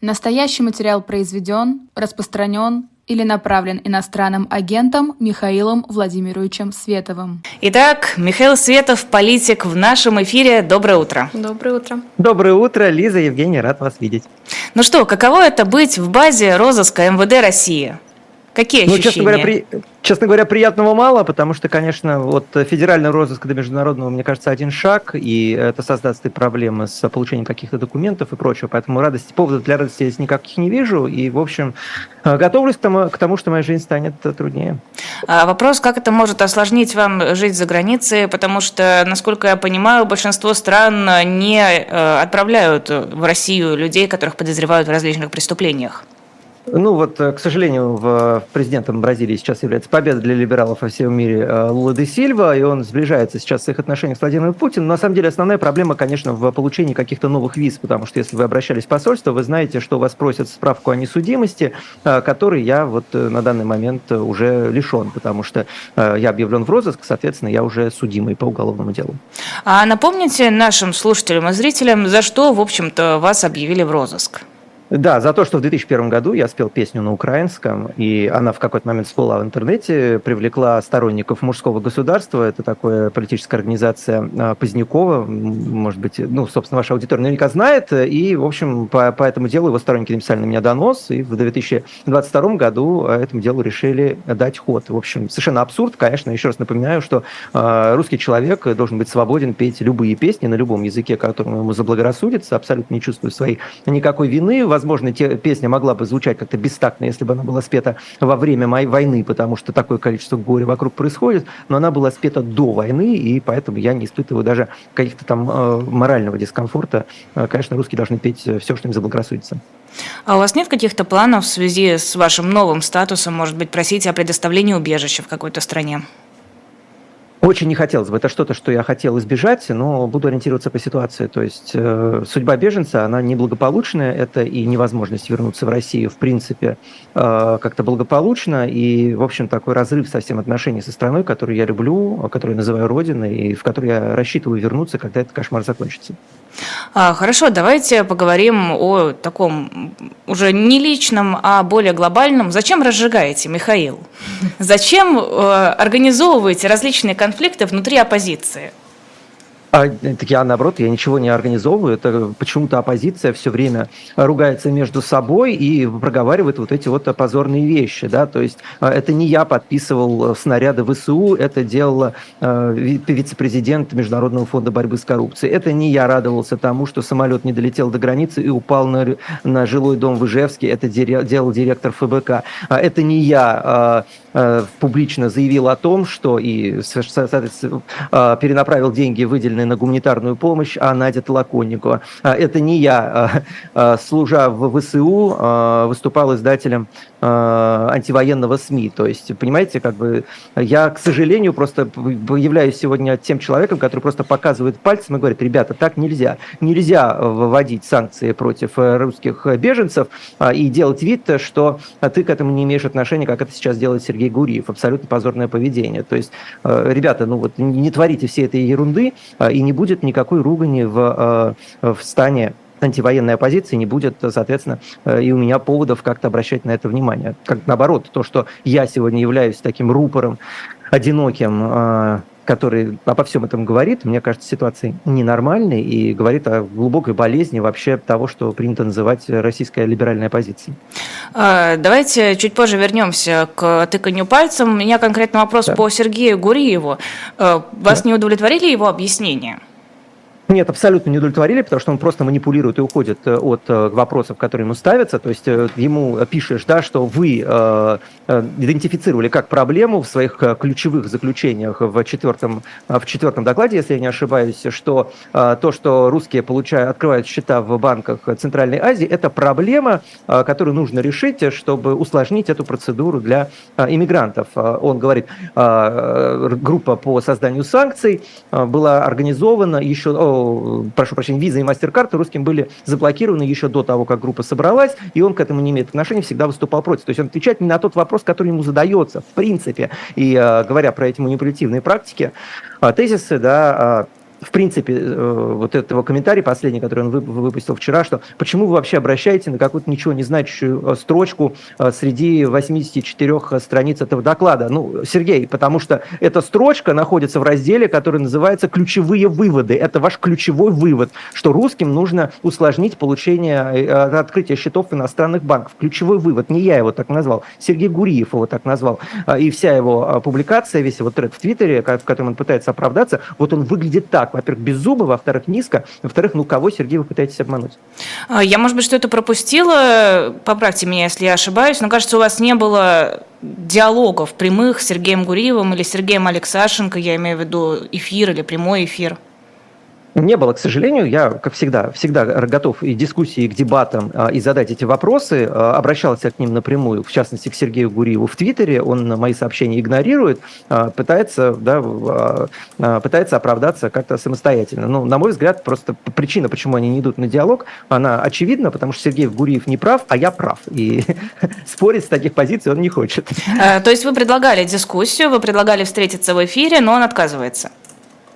Настоящий материал произведен, распространен или направлен иностранным агентом Михаилом Владимировичем Световым. Итак, Михаил Светов, политик, в нашем эфире. Доброе утро. Доброе утро. Доброе утро, Лиза, Евгений, рад вас видеть. Ну что, каково это быть в базе розыска МВД России? Какие ощущения? Ну, честно говоря, при... честно говоря, приятного мало, потому что, конечно, вот федеральный розыск до международного, мне кажется, один шаг, и это создаст и проблемы с получением каких-то документов и прочего. Поэтому радости, поводов для радости я здесь никаких не вижу. И, в общем, э, готовлюсь к тому, к тому что моя жизнь станет труднее. А вопрос, как это может осложнить вам жить за границей, потому что, насколько я понимаю, большинство стран не э, отправляют в Россию людей, которых подозревают в различных преступлениях. Ну вот, э, к сожалению, в, президентом Бразилии сейчас является победа для либералов во всем мире э, Лула де Сильва, и он сближается сейчас с их отношениях с Владимиром Путиным. Но на самом деле основная проблема, конечно, в получении каких-то новых виз, потому что если вы обращались в посольство, вы знаете, что вас просят справку о несудимости, э, которой я вот на данный момент уже лишен, потому что я объявлен в розыск, соответственно, я уже судимый по уголовному делу. А напомните нашим слушателям и зрителям, за что, в общем-то, вас объявили в розыск? Да, за то, что в 2001 году я спел песню на украинском, и она в какой-то момент всплыла в интернете, привлекла сторонников мужского государства. Это такая политическая организация а, Позднякова, может быть, ну, собственно, ваша аудитория наверняка знает. И, в общем, по, по этому делу его сторонники написали на меня донос, и в 2022 году этому делу решили дать ход. В общем, совершенно абсурд. Конечно, еще раз напоминаю, что э, русский человек должен быть свободен петь любые песни на любом языке, которому ему заблагорассудится, абсолютно не чувствуя своей никакой вины возможно, те, песня могла бы звучать как-то бестактно, если бы она была спета во время моей войны, потому что такое количество горя вокруг происходит, но она была спета до войны, и поэтому я не испытываю даже каких-то там э, морального дискомфорта. Э, конечно, русские должны петь все, что им заблагорассудится. А у вас нет каких-то планов в связи с вашим новым статусом, может быть, просить о предоставлении убежища в какой-то стране? Очень не хотелось бы. Это что-то, что я хотел избежать, но буду ориентироваться по ситуации. То есть э, судьба беженца, она неблагополучная. Это и невозможность вернуться в Россию, в принципе, э, как-то благополучно. И, в общем, такой разрыв совсем отношений со страной, которую я люблю, которую я называю Родиной, и в которую я рассчитываю вернуться, когда этот кошмар закончится. А, хорошо, давайте поговорим о таком уже не личном, а более глобальном. Зачем разжигаете, Михаил? Зачем э, организовываете различные конфликты внутри оппозиции? А, так я, наоборот, я ничего не организовываю. Это почему-то оппозиция все время ругается между собой и проговаривает вот эти вот позорные вещи. Да? То есть а, это не я подписывал снаряды ВСУ, это делала э, вице-президент Международного фонда борьбы с коррупцией. Это не я радовался тому, что самолет не долетел до границы и упал на, на жилой дом в Ижевске. Это делал директор ФБК. А это не я э, публично заявил о том, что и, соответственно, перенаправил деньги, выделенные направленные на гуманитарную помощь, а Надя Толоконникова. А, это не я, а, а, служа в ВСУ, выступал издателем антивоенного СМИ. То есть, понимаете, как бы я, к сожалению, просто являюсь сегодня тем человеком, который просто показывает пальцем и говорит, ребята, так нельзя. Нельзя вводить санкции против э, русских беженцев и делать вид, что ты к этому не имеешь отношения, как это сейчас делает Сергей Гуриев. Абсолютно позорное поведение. То есть, э, ребята, ну вот не творите все этой ерунды, и не будет никакой ругани в, э, в стане антивоенной оппозиции, не будет, соответственно, э, и у меня поводов как-то обращать на это внимание. Как наоборот, то, что я сегодня являюсь таким рупором, одиноким, который обо всем этом говорит, мне кажется, ситуация ненормальной и говорит о глубокой болезни вообще того, что принято называть российская либеральная оппозиция. А, давайте чуть позже вернемся к тыканью пальцем. У меня конкретный вопрос да. по Сергею Гуриеву. Э, вас да. не удовлетворили его объяснения? Нет, абсолютно не удовлетворили, потому что он просто манипулирует и уходит э, от э, вопросов, которые ему ставятся. То есть э, ему пишешь, да, что вы идентифицировали как проблему в своих ключевых заключениях в четвертом, в четвертом докладе, если я не ошибаюсь, что то, что русские получают, открывают счета в банках Центральной Азии, это проблема, которую нужно решить, чтобы усложнить эту процедуру для иммигрантов. Он говорит, группа по созданию санкций была организована еще прошу прощения, виза и мастер-карты русским были заблокированы еще до того, как группа собралась, и он к этому не имеет отношения, всегда выступал против. То есть он отвечает не на тот вопрос, который ему задается, в принципе. И э, говоря про эти манипулятивные практики, э, тезисы, да, в принципе, э, вот этого комментария последний, который он выпустил вчера, что почему вы вообще обращаете на какую-то ничего не значащую э, строчку э, среди 84 страниц этого доклада? Ну, Сергей, потому что эта строчка находится в разделе, который называется «Ключевые выводы». Это ваш ключевой вывод, что русским нужно усложнить получение, открытие счетов иностранных банков. Ключевой вывод, не я его так назвал, Сергей Гуриев его так назвал. И вся его публикация, весь его тред в Твиттере, в котором он пытается оправдаться, вот он выглядит так. Во-первых, без зуба, во-вторых, низко, во-вторых, ну кого, Сергей, вы пытаетесь обмануть? А, я, может быть, что-то пропустила, поправьте меня, если я ошибаюсь, но кажется, у вас не было диалогов прямых с Сергеем Гуриевым или Сергеем Алексашенко, я имею в виду эфир или прямой эфир. Не было, к сожалению. Я, как всегда, всегда готов и дискуссии, и к дебатам, а, и задать эти вопросы. А, обращался к ним напрямую, в частности, к Сергею Гуриеву в Твиттере. Он мои сообщения игнорирует, а, пытается, да, пытается оправдаться как-то самостоятельно. Ну, на мой взгляд, просто причина, почему они не идут на диалог, она очевидна, потому что Сергей Гуриев не прав, а я прав. И спорить с таких позиций он не хочет. То есть вы предлагали дискуссию, вы предлагали встретиться в эфире, но он отказывается?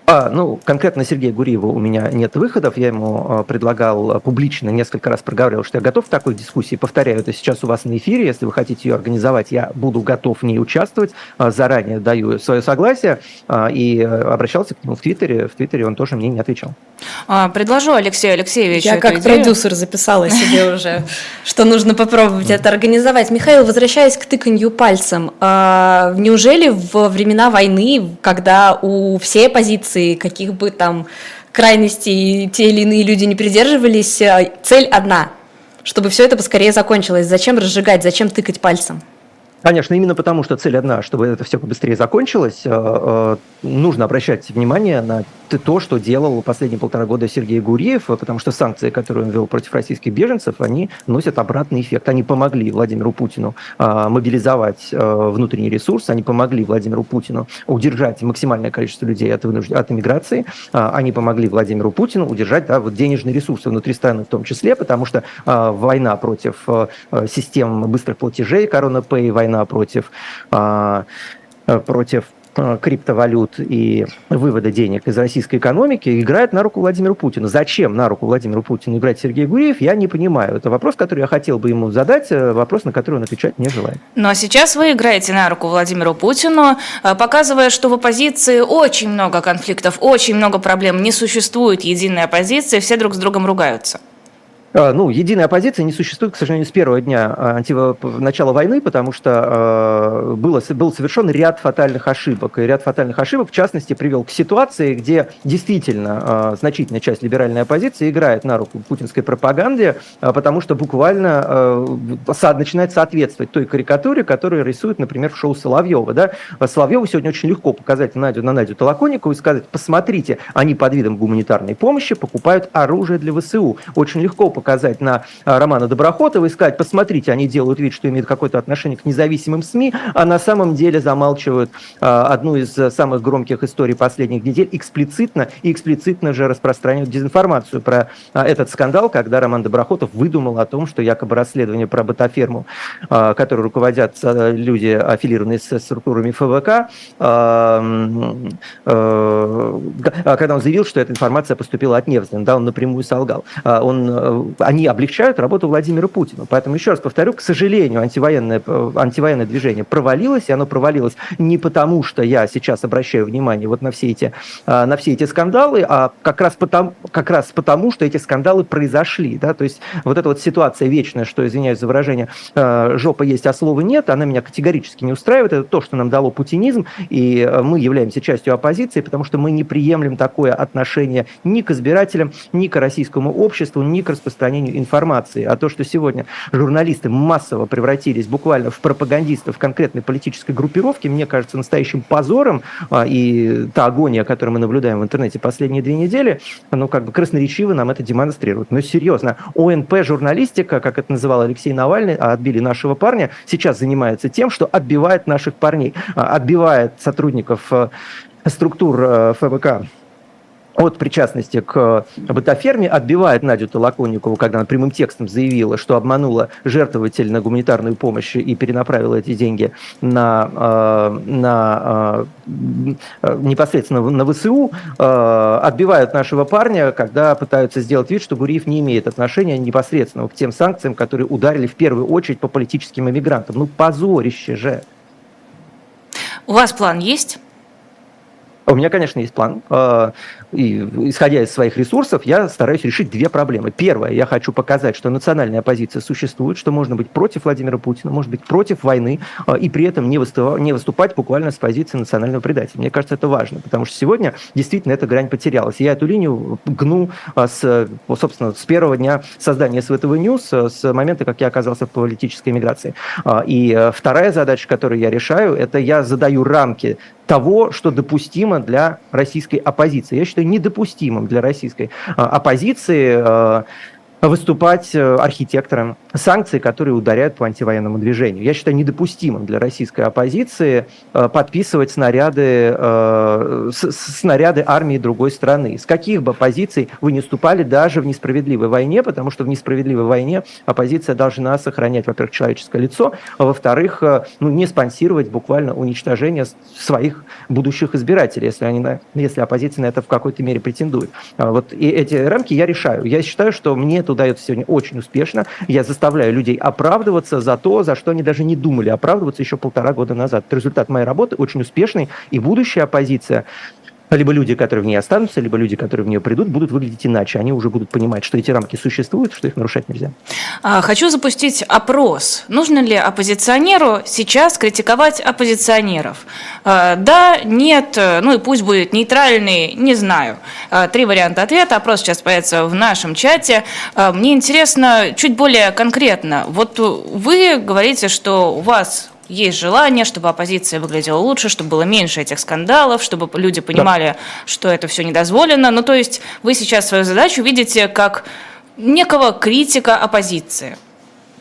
А, ну, конкретно Сергея Гуриева у меня нет выходов. Я ему а, предлагал публично, несколько раз проговаривал, что я готов к такой дискуссии. Повторяю, это сейчас у вас на эфире. Если вы хотите ее организовать, я буду готов в ней участвовать. А, заранее даю свое согласие. А, и обращался к нему в Твиттере. В Твиттере он тоже мне не отвечал. Предложу Алексею Алексеевичу Я как идею. продюсер записала себе уже, что нужно попробовать это организовать. Михаил, возвращаясь к тыканью пальцем, неужели во времена войны, когда у всей оппозиции позиции, каких бы там крайностей те или иные люди не придерживались, э, цель одна, чтобы все это поскорее закончилось. Зачем разжигать, зачем тыкать пальцем? Конечно, именно потому, что цель одна, чтобы это все побыстрее закончилось, э, э, нужно обращать внимание на то, что делал последние полтора года Сергей Гуриев, потому что санкции, которые он ввел против российских беженцев, они носят обратный эффект. Они помогли Владимиру Путину а, мобилизовать внутренний ресурс, они помогли Владимиру Путину удержать максимальное количество людей от, вынужд... от иммиграции, они помогли Владимиру Путину удержать да, вот денежные ресурсы внутри страны в том числе, потому что война против систем быстрых платежей, Корона Пэй, война против против Э, криптовалют и вывода денег из российской экономики играет на руку Владимиру Путину. Зачем на руку Владимиру Путину играть Сергей Гуриев, я не понимаю. Это вопрос, который я хотел бы ему задать, э, вопрос, на который он отвечать не желает. Ну а сейчас вы играете на руку Владимиру Путину, э, показывая, что в оппозиции очень много конфликтов, очень много проблем, не существует единой оппозиции, все друг с другом ругаются. А, ну, единая оппозиция не существует, к сожалению, с первого дня а, анти... начала войны, потому что а, было, был совершен ряд фатальных ошибок. И ряд фатальных ошибок, в частности, привел к ситуации, где действительно значительная часть либеральной оппозиции играет на руку путинской пропаганде, потому что буквально начинает соответствовать той карикатуре, которую рисует, например, в шоу Соловьева. Да? Соловьеву сегодня очень легко показать Надю, на Надю Толоконникову и сказать, посмотрите, они под видом гуманитарной помощи покупают оружие для ВСУ. Очень легко на а, Романа Доброхотова и сказать, посмотрите, они делают вид, что имеют какое-то отношение к независимым СМИ, а на самом деле замалчивают а, одну из самых громких историй последних недель эксплицитно и эксплицитно же распространяют дезинформацию про а, этот скандал, когда Роман Доброхотов выдумал о том, что якобы расследование про ботаферму, которой руководят люди, аффилированные с структурами ФВК, когда он заявил, что эта информация поступила от Невзлина, да, он напрямую солгал. Он они облегчают работу Владимира Путина. Поэтому, еще раз повторю, к сожалению, антивоенное, антивоенное движение провалилось, и оно провалилось не потому, что я сейчас обращаю внимание вот на все эти, а, на все эти скандалы, а как раз, потому, как раз потому, что эти скандалы произошли. Да? То есть вот эта вот ситуация вечная, что, извиняюсь за выражение, а, жопа есть, а слова нет, она меня категорически не устраивает. Это то, что нам дало путинизм, и мы являемся частью оппозиции, потому что мы не приемлем такое отношение ни к избирателям, ни к российскому обществу, ни к распространению распространению информации. А то, что сегодня журналисты массово превратились буквально в пропагандистов конкретной политической группировки, мне кажется настоящим позором. А, и та агония, которую мы наблюдаем в интернете последние две недели, ну, как бы красноречиво нам это демонстрирует. Но серьезно, ОНП-журналистика, как это называл Алексей Навальный, а отбили нашего парня, сейчас занимается тем, что отбивает наших парней, а, отбивает сотрудников э, структур э, ФБК от причастности к бытоферме отбивает Надю Толоконникову, когда она прямым текстом заявила, что обманула жертвователь на гуманитарную помощь и перенаправила эти деньги на, э, на э, непосредственно на ВСУ, э, отбивают нашего парня, когда пытаются сделать вид, что Гуриев не имеет отношения непосредственно к тем санкциям, которые ударили в первую очередь по политическим иммигрантам. Ну, позорище же. У вас план есть? У меня, конечно, есть план. А, и, исходя из своих ресурсов, я стараюсь решить две проблемы. Первое, я хочу показать, что национальная оппозиция существует, что можно быть против Владимира Путина, может быть против войны, а, и при этом не выступать, не выступать буквально с позиции национального предателя. Мне кажется, это важно, потому что сегодня действительно эта грань потерялась. Я эту линию гну а, с, собственно, с первого дня создания SVTV News, с момента, как я оказался в политической эмиграции. И вторая задача, которую я решаю, это я задаю рамки того, что допустимо для российской оппозиции. Я считаю недопустимым для российской а, оппозиции а, выступать э, архитектором санкций, которые ударяют по антивоенному движению. Я считаю недопустимым для российской оппозиции э, подписывать снаряды, э, снаряды армии другой страны. С каких бы позиций вы не ступали даже в несправедливой войне, потому что в несправедливой войне оппозиция должна сохранять, во-первых, человеческое лицо, а во-вторых, ну, не спонсировать буквально уничтожение своих будущих избирателей, если, они на, если оппозиция на это в какой-то мере претендует. А вот и эти рамки я решаю. Я считаю, что мне это удается сегодня очень успешно. Я заставляю людей оправдываться за то, за что они даже не думали оправдываться еще полтора года назад. Это результат моей работы очень успешный, и будущая оппозиция либо люди, которые в ней останутся, либо люди, которые в нее придут, будут выглядеть иначе. Они уже будут понимать, что эти рамки существуют, что их нарушать нельзя. А, хочу запустить опрос. Нужно ли оппозиционеру сейчас критиковать оппозиционеров? А, да, нет, ну и пусть будет нейтральный, не знаю. А, три варианта ответа. Опрос сейчас появится в нашем чате. Мне интересно чуть более конкретно. Вот вы говорите, что у вас есть желание, чтобы оппозиция выглядела лучше, чтобы было меньше этих скандалов, чтобы люди понимали, да. что это все недозволено. Ну, то есть вы сейчас свою задачу видите как некого критика оппозиции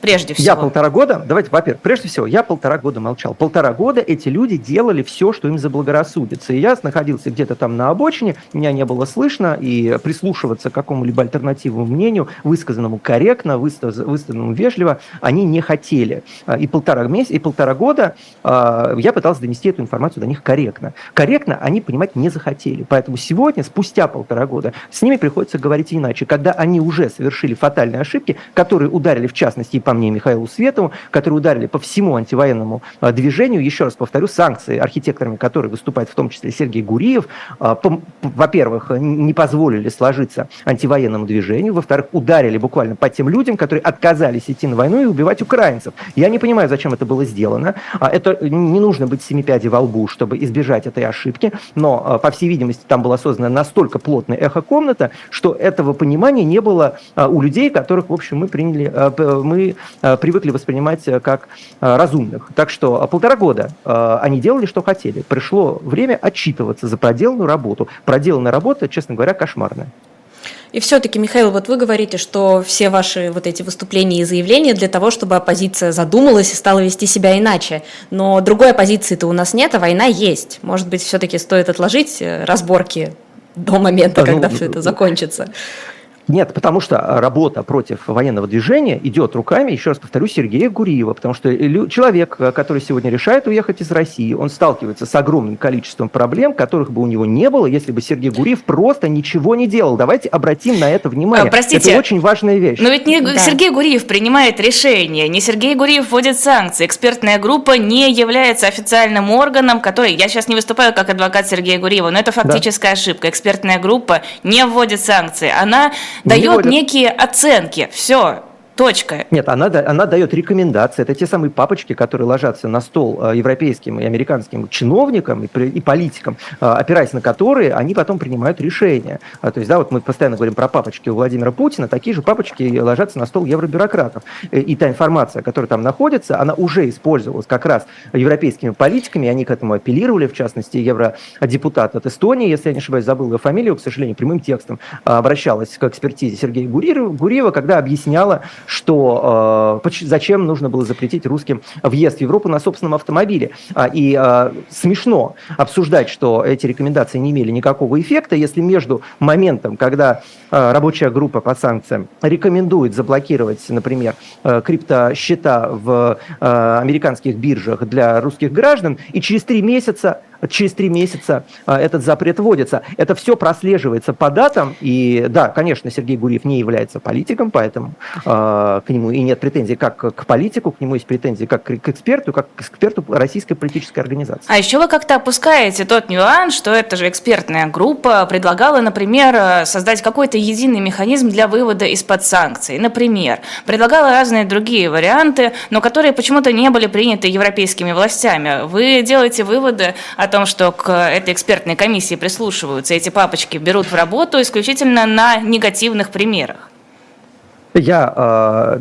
прежде всего? Я полтора года, давайте, во-первых, прежде всего, я полтора года молчал. Полтора года эти люди делали все, что им заблагорассудится. И я находился где-то там на обочине, меня не было слышно, и прислушиваться к какому-либо альтернативному мнению, высказанному корректно, высказанному вежливо, они не хотели. А, и полтора месяца, и полтора года а, я пытался донести эту информацию до них корректно. Корректно они понимать не захотели. Поэтому сегодня, спустя полтора года, с ними приходится говорить иначе. Когда они уже совершили фатальные ошибки, которые ударили в частности и по по мне, Михаилу Светову, которые ударили по всему антивоенному а, движению. Еще раз повторю, санкции, архитекторами которые выступает в том числе Сергей Гуриев, а, во-первых, не позволили сложиться антивоенному движению, во-вторых, ударили буквально по тем людям, которые отказались идти на войну и убивать украинцев. Я не понимаю, зачем это было сделано. А, это не нужно быть семипяди во лбу, чтобы избежать этой ошибки, но, по всей видимости, там была создана настолько плотная эхо-комната, что этого понимания не было у людей, которых, в общем, мы приняли, мы привыкли воспринимать э, как э, разумных. Так что полтора года они делали, что хотели. Пришло время отчитываться за проделанную работу. Проделанная работа, честно говоря, кошмарная. И все-таки, Михаил, вот вы говорите, что все ваши вот эти выступления и заявления для того, чтобы оппозиция задумалась и стала вести себя иначе. Но другой оппозиции-то у нас нет, а война есть. Может быть, все-таки стоит отложить разборки до момента, когда ну, все это закончится. Нет, потому что работа против военного движения идет руками, еще раз повторю, Сергея Гуриева, потому что человек, который сегодня решает уехать из России, он сталкивается с огромным количеством проблем, которых бы у него не было, если бы Сергей Гуриев просто ничего не делал. Давайте обратим на это внимание. А, простите, это очень важная вещь. Но ведь не да. Сергей Гуриев принимает решение, не Сергей Гуриев вводит санкции. Экспертная группа не является официальным органом, который, я сейчас не выступаю как адвокат Сергея Гуриева, но это фактическая да. ошибка. Экспертная группа не вводит санкции. Она дает некие оценки. Все, Точка. Нет, она, она дает рекомендации. Это те самые папочки, которые ложатся на стол э, европейским и американским чиновникам и, и политикам, э, опираясь на которые они потом принимают решения. А, то есть, да, вот мы постоянно говорим про папочки у Владимира Путина, такие же папочки ложатся на стол евробюрократов. И, та информация, которая там находится, она уже использовалась как раз европейскими политиками, они к этому апеллировали, в частности, евродепутат от Эстонии, если я не ошибаюсь, забыл его фамилию, к сожалению, прямым текстом обращалась к экспертизе Сергея Гуриева, когда объясняла, что зачем нужно было запретить русским въезд в Европу на собственном автомобиле. И смешно обсуждать, что эти рекомендации не имели никакого эффекта, если между моментом, когда рабочая группа по санкциям рекомендует заблокировать, например, криптосчета в американских биржах для русских граждан, и через три месяца через три месяца а, этот запрет вводится. Это все прослеживается по датам, и да, конечно, Сергей Гурьев не является политиком, поэтому э, к нему и нет претензий как к политику, к нему есть претензии как к эксперту, как к эксперту российской политической организации. А еще вы как-то опускаете тот нюанс, что эта же экспертная группа предлагала, например, создать какой-то единый механизм для вывода из-под санкций. Например, предлагала разные другие варианты, но которые почему-то не были приняты европейскими властями. Вы делаете выводы о том, что к этой экспертной комиссии прислушиваются, эти папочки берут в работу исключительно на негативных примерах. Я э,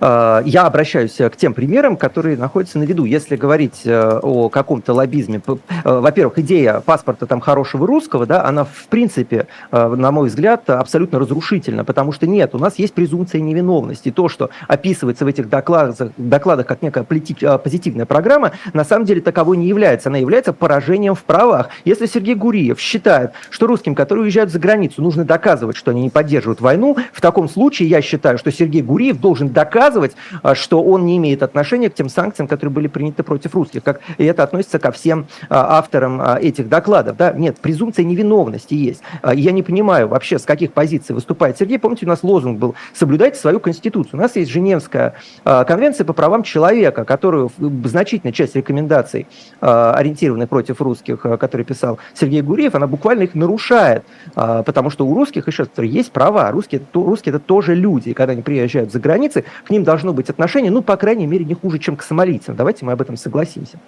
я обращаюсь к тем примерам, которые находятся на виду. Если говорить э, о каком-то лоббизме, э, во-первых, идея паспорта там хорошего русского, да, она в принципе, на мой взгляд, абсолютно разрушительна, потому что нет, у нас есть презумпция невиновности. То, что описывается в этих докладах, докладах как некая позитивная программа, на самом деле таковой не является. Она является поражением в правах. Если Сергей Гуриев считает, что русским, которые уезжают за границу, нужно доказывать, что они не поддерживают войну, в таком случае я считаю, что Сергей Гуриев должен доказывать, а, что он не имеет отношения к тем санкциям, которые были приняты против русских. Как, и это относится ко всем а, авторам а, этих докладов. Да? Нет, презумпция невиновности есть. Я не понимаю вообще, с каких позиций выступает Сергей. Помните, у нас лозунг был «Соблюдайте свою конституцию». У нас есть Женевская конвенция по правам человека, которую значительная часть рекомендаций, ориентированных против русских, которые писал Сергей Гуриев, она буквально их нарушает, потому что у русских еще есть права. Русские, русские это тоже люди. И когда они приезжают за границы, к ним должно быть отношение, ну, по крайней мере, не хуже, чем к сомалийцам. Давайте мы об этом согласимся.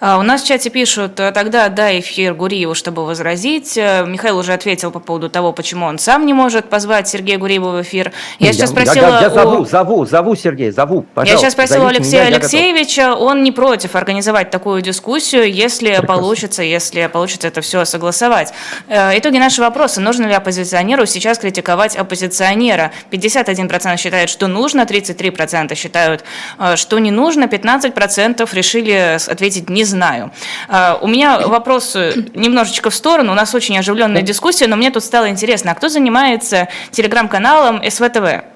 А, у нас в чате пишут, э, тогда дай эфир Гуриеву, чтобы возразить. Э, Михаил уже ответил по поводу того, почему он сам не может позвать Сергея Гуриева в эфир. Я, я сейчас спросила... Я, я, я зову, зову, зову, Сергей, зову, пожалуйста. Я сейчас спросила Алексея меня, Алексеевича, он не против организовать такую дискуссию, если Прекрасно. получится, если получится это все согласовать. Э, итоги нашего вопроса. Нужно ли оппозиционеру сейчас критиковать оппозиционера? 51% считает, что нужно, 30 33% считают, э, что не нужно, 15% решили ответить «не знаю». Э, у меня вопрос э, немножечко в сторону, у нас очень оживленная дискуссия, но мне тут стало интересно, а кто занимается телеграм-каналом СВТВ?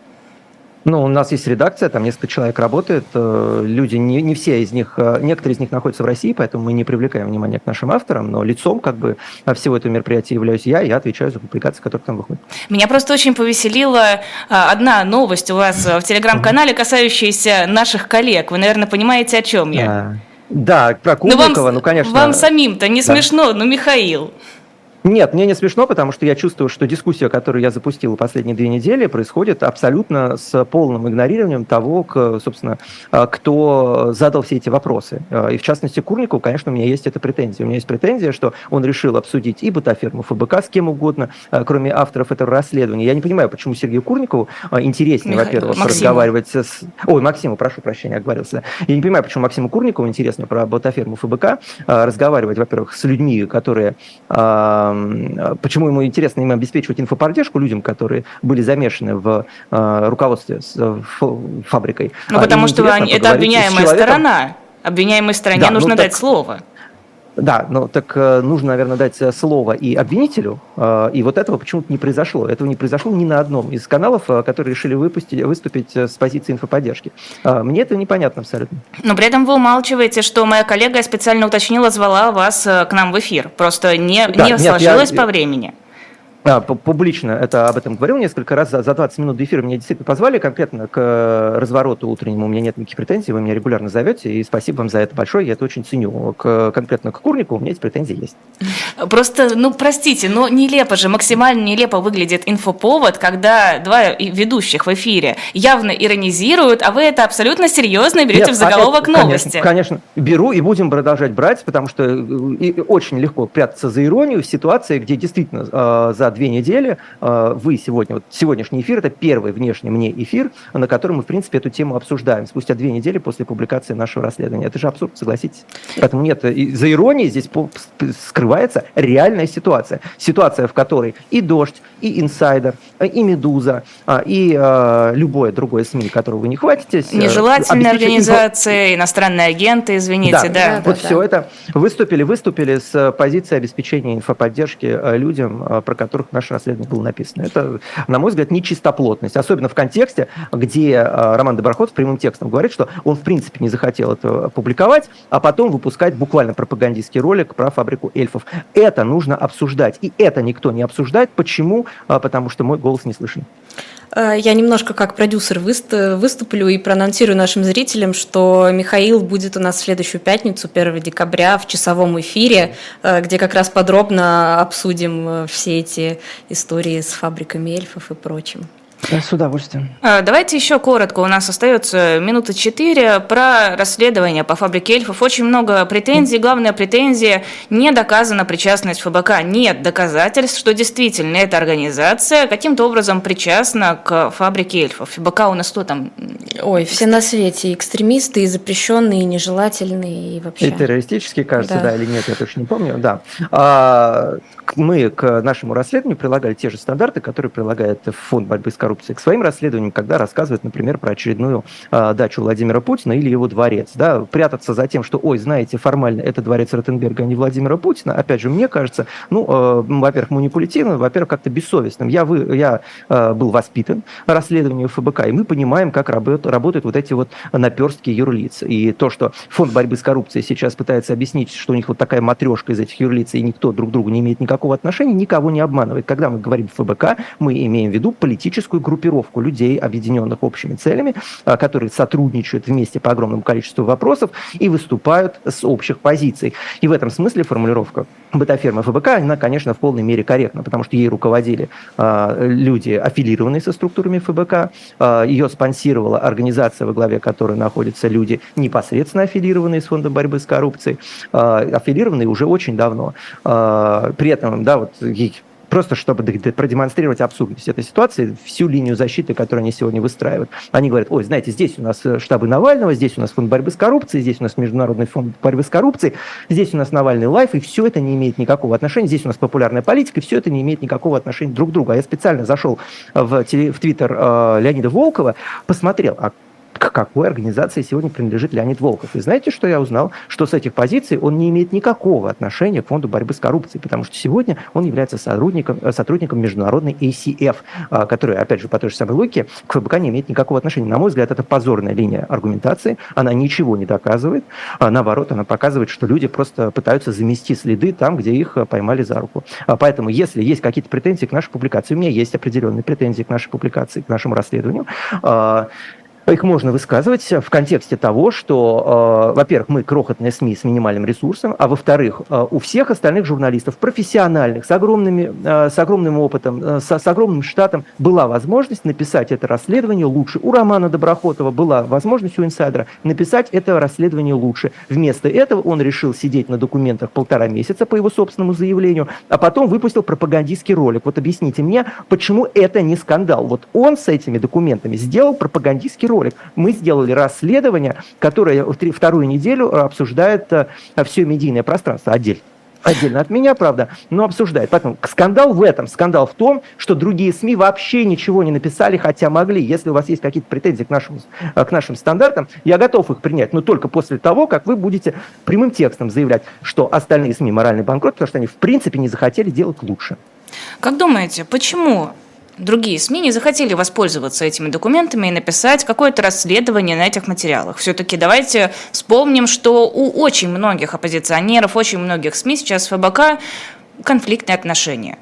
Ну, у нас есть редакция, там несколько человек работает, э, люди, не, не все из них, э, некоторые из них находятся в России, поэтому мы не привлекаем внимания к нашим авторам, но лицом как бы всего этого мероприятия являюсь я, и я отвечаю за публикации, которые там выходят. Меня просто очень повеселила а, одна новость у вас в телеграм-канале, касающаяся наших коллег. Вы, наверное, понимаете, о чем я. А, да, про Кубрикова, ну, вам, ну, конечно. Вам самим-то не да. смешно, ну, Михаил. Нет, мне не смешно, потому что я чувствую, что дискуссия, которую я запустил последние две недели, происходит абсолютно с полным игнорированием того, собственно, а, кто задал все эти вопросы. А, и в частности, Курникову, конечно, у меня есть эта претензия. У меня есть претензия, что он решил обсудить и бытаферму ФБК с кем угодно, а, кроме авторов этого расследования. Я не понимаю, почему Сергею Курникову интереснее, во-первых, разговаривать с... Ой, Максиму, прошу прощения, оговорился. Я не понимаю, почему Максиму Курникову интересно про бытаферму ФБК разговаривать, во-первых, с людьми, которые почему ему интересно им обеспечивать инфоподдержку людям, которые были замешаны в э, руководстве с фабрикой. Ну, потому а что это обвиняемая сторона. Обвиняемой стороне да, нужно ну, дать так... слово. Да, ну так э, нужно, наверное, дать э, слово и обвинителю, э, и вот этого почему-то не произошло. Этого не произошло ни на одном из каналов, которые решили выпустить, выступить с позиции инфоподдержки. Мне это непонятно абсолютно. Но при этом вы умалчиваете, что моя коллега специально уточнила, звала вас к нам в эфир. Просто не, да, не нет, сложилось я, по времени. А, публично это об этом говорил несколько раз. За 20 минут до эфира меня действительно позвали конкретно к э, развороту утреннему. У меня нет никаких претензий, вы меня регулярно зовете, и спасибо вам за это большое, я это очень ценю. К, конкретно к Курнику у меня эти претензии есть. Просто, ну, простите, но нелепо же, максимально нелепо выглядит инфоповод, когда два ведущих в эфире явно иронизируют, а вы это абсолютно серьезно берете нет, в заголовок это, новости. Конечно, конечно, беру и будем продолжать брать, потому что э, очень легко прятаться за иронию в ситуации, где действительно э, за две недели. Вы сегодня, вот сегодняшний эфир, это первый внешний мне эфир, на котором мы, в принципе, эту тему обсуждаем спустя две недели после публикации нашего расследования. Это же абсурд, согласитесь? Поэтому нет, за иронией здесь скрывается реальная ситуация. Ситуация, в которой и «Дождь», и «Инсайдер», и «Медуза», и любое другое СМИ, которого вы не хватитесь. Нежелательная организация, иностранные агенты, извините, да. да. Вот да, все да. это выступили, выступили с позиции обеспечения инфоподдержки э, людям, э, про которых наше расследование было написано. Это, на мой взгляд, нечистоплотность, особенно в контексте, где э, Роман Доброход прямым текстом говорит, что он в принципе не захотел это публиковать, а потом выпускать буквально пропагандистский ролик про фабрику эльфов. Это нужно обсуждать, и это никто не обсуждает. Почему? Потому что мой голос не слышен. Э, я немножко как продюсер выступлю и проанонсирую нашим зрителям, что Михаил будет у нас в следующую пятницу, 1 декабря, в часовом эфире, э, где как раз подробно обсудим э, все эти истории с фабриками эльфов и прочим. С удовольствием. А, давайте еще коротко, у нас остается минута четыре, про расследование по фабрике эльфов. Очень много претензий. Главная претензия – не доказана причастность ФБК. Нет доказательств, что действительно эта организация каким-то образом причастна к фабрике эльфов. ФБК у нас кто там? Ой, все на свете. экстремисты, и запрещенные, и нежелательные, и вообще. И террористические, кажется, да, да или нет, я точно не помню. Да. А, мы к нашему расследованию прилагали те же стандарты, которые прилагает фонд борьбы с коррупцией к своим расследованиям, когда рассказывает, например, про очередную э, дачу Владимира Путина или его дворец. Да, прятаться за тем, что, ой, знаете, формально это дворец Ротенберга, а не Владимира Путина, опять же, мне кажется, ну, э, во-первых, манипулятивным, во-первых, как-то бессовестным. Я, вы, я э, был воспитан расследованием ФБК, и мы понимаем, как работают, работают вот эти вот наперстки юрлиц. И то, что фонд борьбы с коррупцией сейчас пытается объяснить, что у них вот такая матрешка из этих юрлиц, и никто друг другу не имеет никакого отношения, никого не обманывает. Когда мы говорим ФБК, мы имеем в виду политическую группировку людей, объединенных общими целями, а, которые сотрудничают вместе по огромному количеству вопросов и выступают с общих позиций. И в этом смысле формулировка бытафермы ФБК, она, конечно, в полной мере корректна, потому что ей руководили э, люди, аффилированные со структурами ФБК, э, ее спонсировала организация, во главе которой находятся люди, непосредственно аффилированные с Фондом борьбы с коррупцией, аффилированные уже очень давно. При этом, да, вот просто чтобы продемонстрировать абсурдность этой ситуации, всю линию защиты, которую они сегодня выстраивают. Они говорят, ой, знаете, здесь у нас э, штабы Навального, здесь у нас фонд борьбы с коррупцией, здесь у нас Международный фонд борьбы с коррупцией, здесь у нас Навальный лайф, и все это не имеет никакого отношения, здесь у нас популярная политика, и все это не имеет никакого отношения друг к другу. А я специально зашел в, в Твиттер э, Леонида Волкова, посмотрел, а к какой организации сегодня принадлежит Леонид Волков. И знаете, что я узнал? Что с этих позиций он не имеет никакого отношения к фонду борьбы с коррупцией, потому что сегодня он является сотрудником, э, сотрудником международной ACF, а, которая, опять же, по той же самой логике, к ФБК не имеет никакого отношения. На мой взгляд, это позорная линия аргументации, она ничего не доказывает, а наоборот, она показывает, что люди просто пытаются замести следы там, где их э, поймали за руку. А поэтому, если есть какие-то претензии к нашей публикации, у меня есть определенные претензии к нашей публикации, к нашему расследованию, их можно высказывать в контексте того, что, э, во-первых, мы крохотные СМИ с минимальным ресурсом, а во-вторых, э, у всех остальных журналистов, профессиональных, с, огромными, э, с огромным опытом, с, с огромным штатом, была возможность написать это расследование лучше. У Романа Доброхотова была возможность у инсайдера написать это расследование лучше. Вместо этого он решил сидеть на документах полтора месяца по его собственному заявлению, а потом выпустил пропагандистский ролик. Вот объясните мне, почему это не скандал? Вот он с этими документами сделал пропагандистский ролик ролик. Мы сделали расследование, которое вторую неделю обсуждает э, все медийное пространство отдельно отдельно от меня, правда, но обсуждает. Поэтому скандал в этом. Скандал в том, что другие СМИ вообще ничего не написали, хотя могли. Если у вас есть какие-то претензии к нашим, э, к нашим стандартам, я готов их принять, но только после того, как вы будете прямым текстом заявлять, что остальные СМИ моральный банкрот, потому что они в принципе не захотели делать лучше. Как думаете, почему другие СМИ не захотели воспользоваться этими документами и написать какое-то расследование на этих материалах. Все-таки давайте вспомним, что у очень многих оппозиционеров, очень многих СМИ сейчас ФБК конфликтные отношения.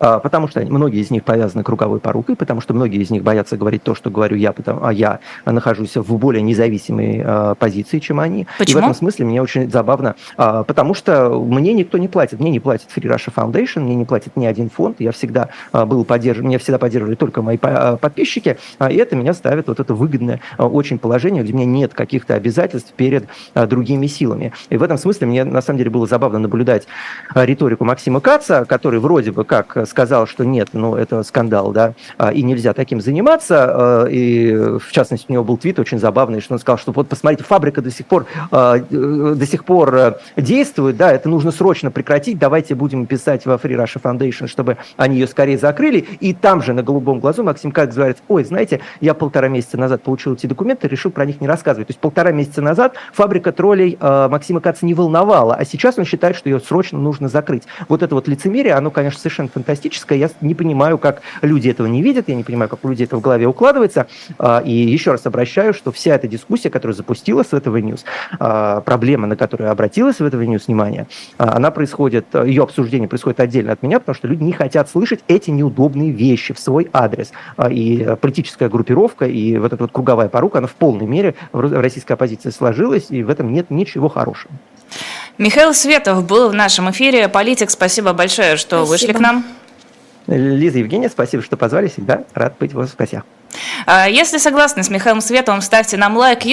Потому что многие из них повязаны круговой порукой, потому что многие из них боятся говорить то, что говорю я, потому, а я нахожусь в более независимой позиции, чем они. Почему? И в этом смысле мне очень забавно, потому что мне никто не платит. Мне не платит Free Russia Foundation, мне не платит ни один фонд. Я всегда был поддержан, меня всегда поддерживали только мои подписчики, и это меня ставит вот это выгодное очень положение, где у меня нет каких-то обязательств перед другими силами. И в этом смысле мне на самом деле было забавно наблюдать риторику Максима Каца, который вроде бы как сказал, что нет, ну это скандал, да, и нельзя таким заниматься. И в частности у него был твит очень забавный, что он сказал, что вот посмотрите, фабрика до сих пор до сих пор действует, да, это нужно срочно прекратить, давайте будем писать во Free Russia Foundation, чтобы они ее скорее закрыли. И там же на голубом глазу Максим Кац говорит, ой, знаете, я полтора месяца назад получил эти документы, решил про них не рассказывать. То есть полтора месяца назад фабрика троллей э, Максима Каца не волновала, а сейчас он считает, что ее срочно нужно закрыть. Вот это вот лицемерие, оно, конечно, совершенно фантастическое. Я не понимаю, как люди этого не видят, я не понимаю, как у людей это в голове укладывается. Э, и еще раз обращаю, что вся эта дискуссия, которая запустилась в этого News, э, проблема, на которую обратилась в этого News внимание, э, она происходит, ее обсуждение происходит отдельно от меня, потому что люди не хотят слышать эти неудобные вещи в свой адрес. И политическая группировка, и вот эта вот круговая порука, она в полной мере в российской оппозиции сложилась, и в этом нет ничего хорошего. Михаил Светов был в нашем эфире. Политик, спасибо большое, что спасибо. вышли к нам. Лиза Евгения, спасибо, что позвали. Всегда рад быть в вас в гостях. Если согласны с Михаилом Световым, ставьте нам лайк.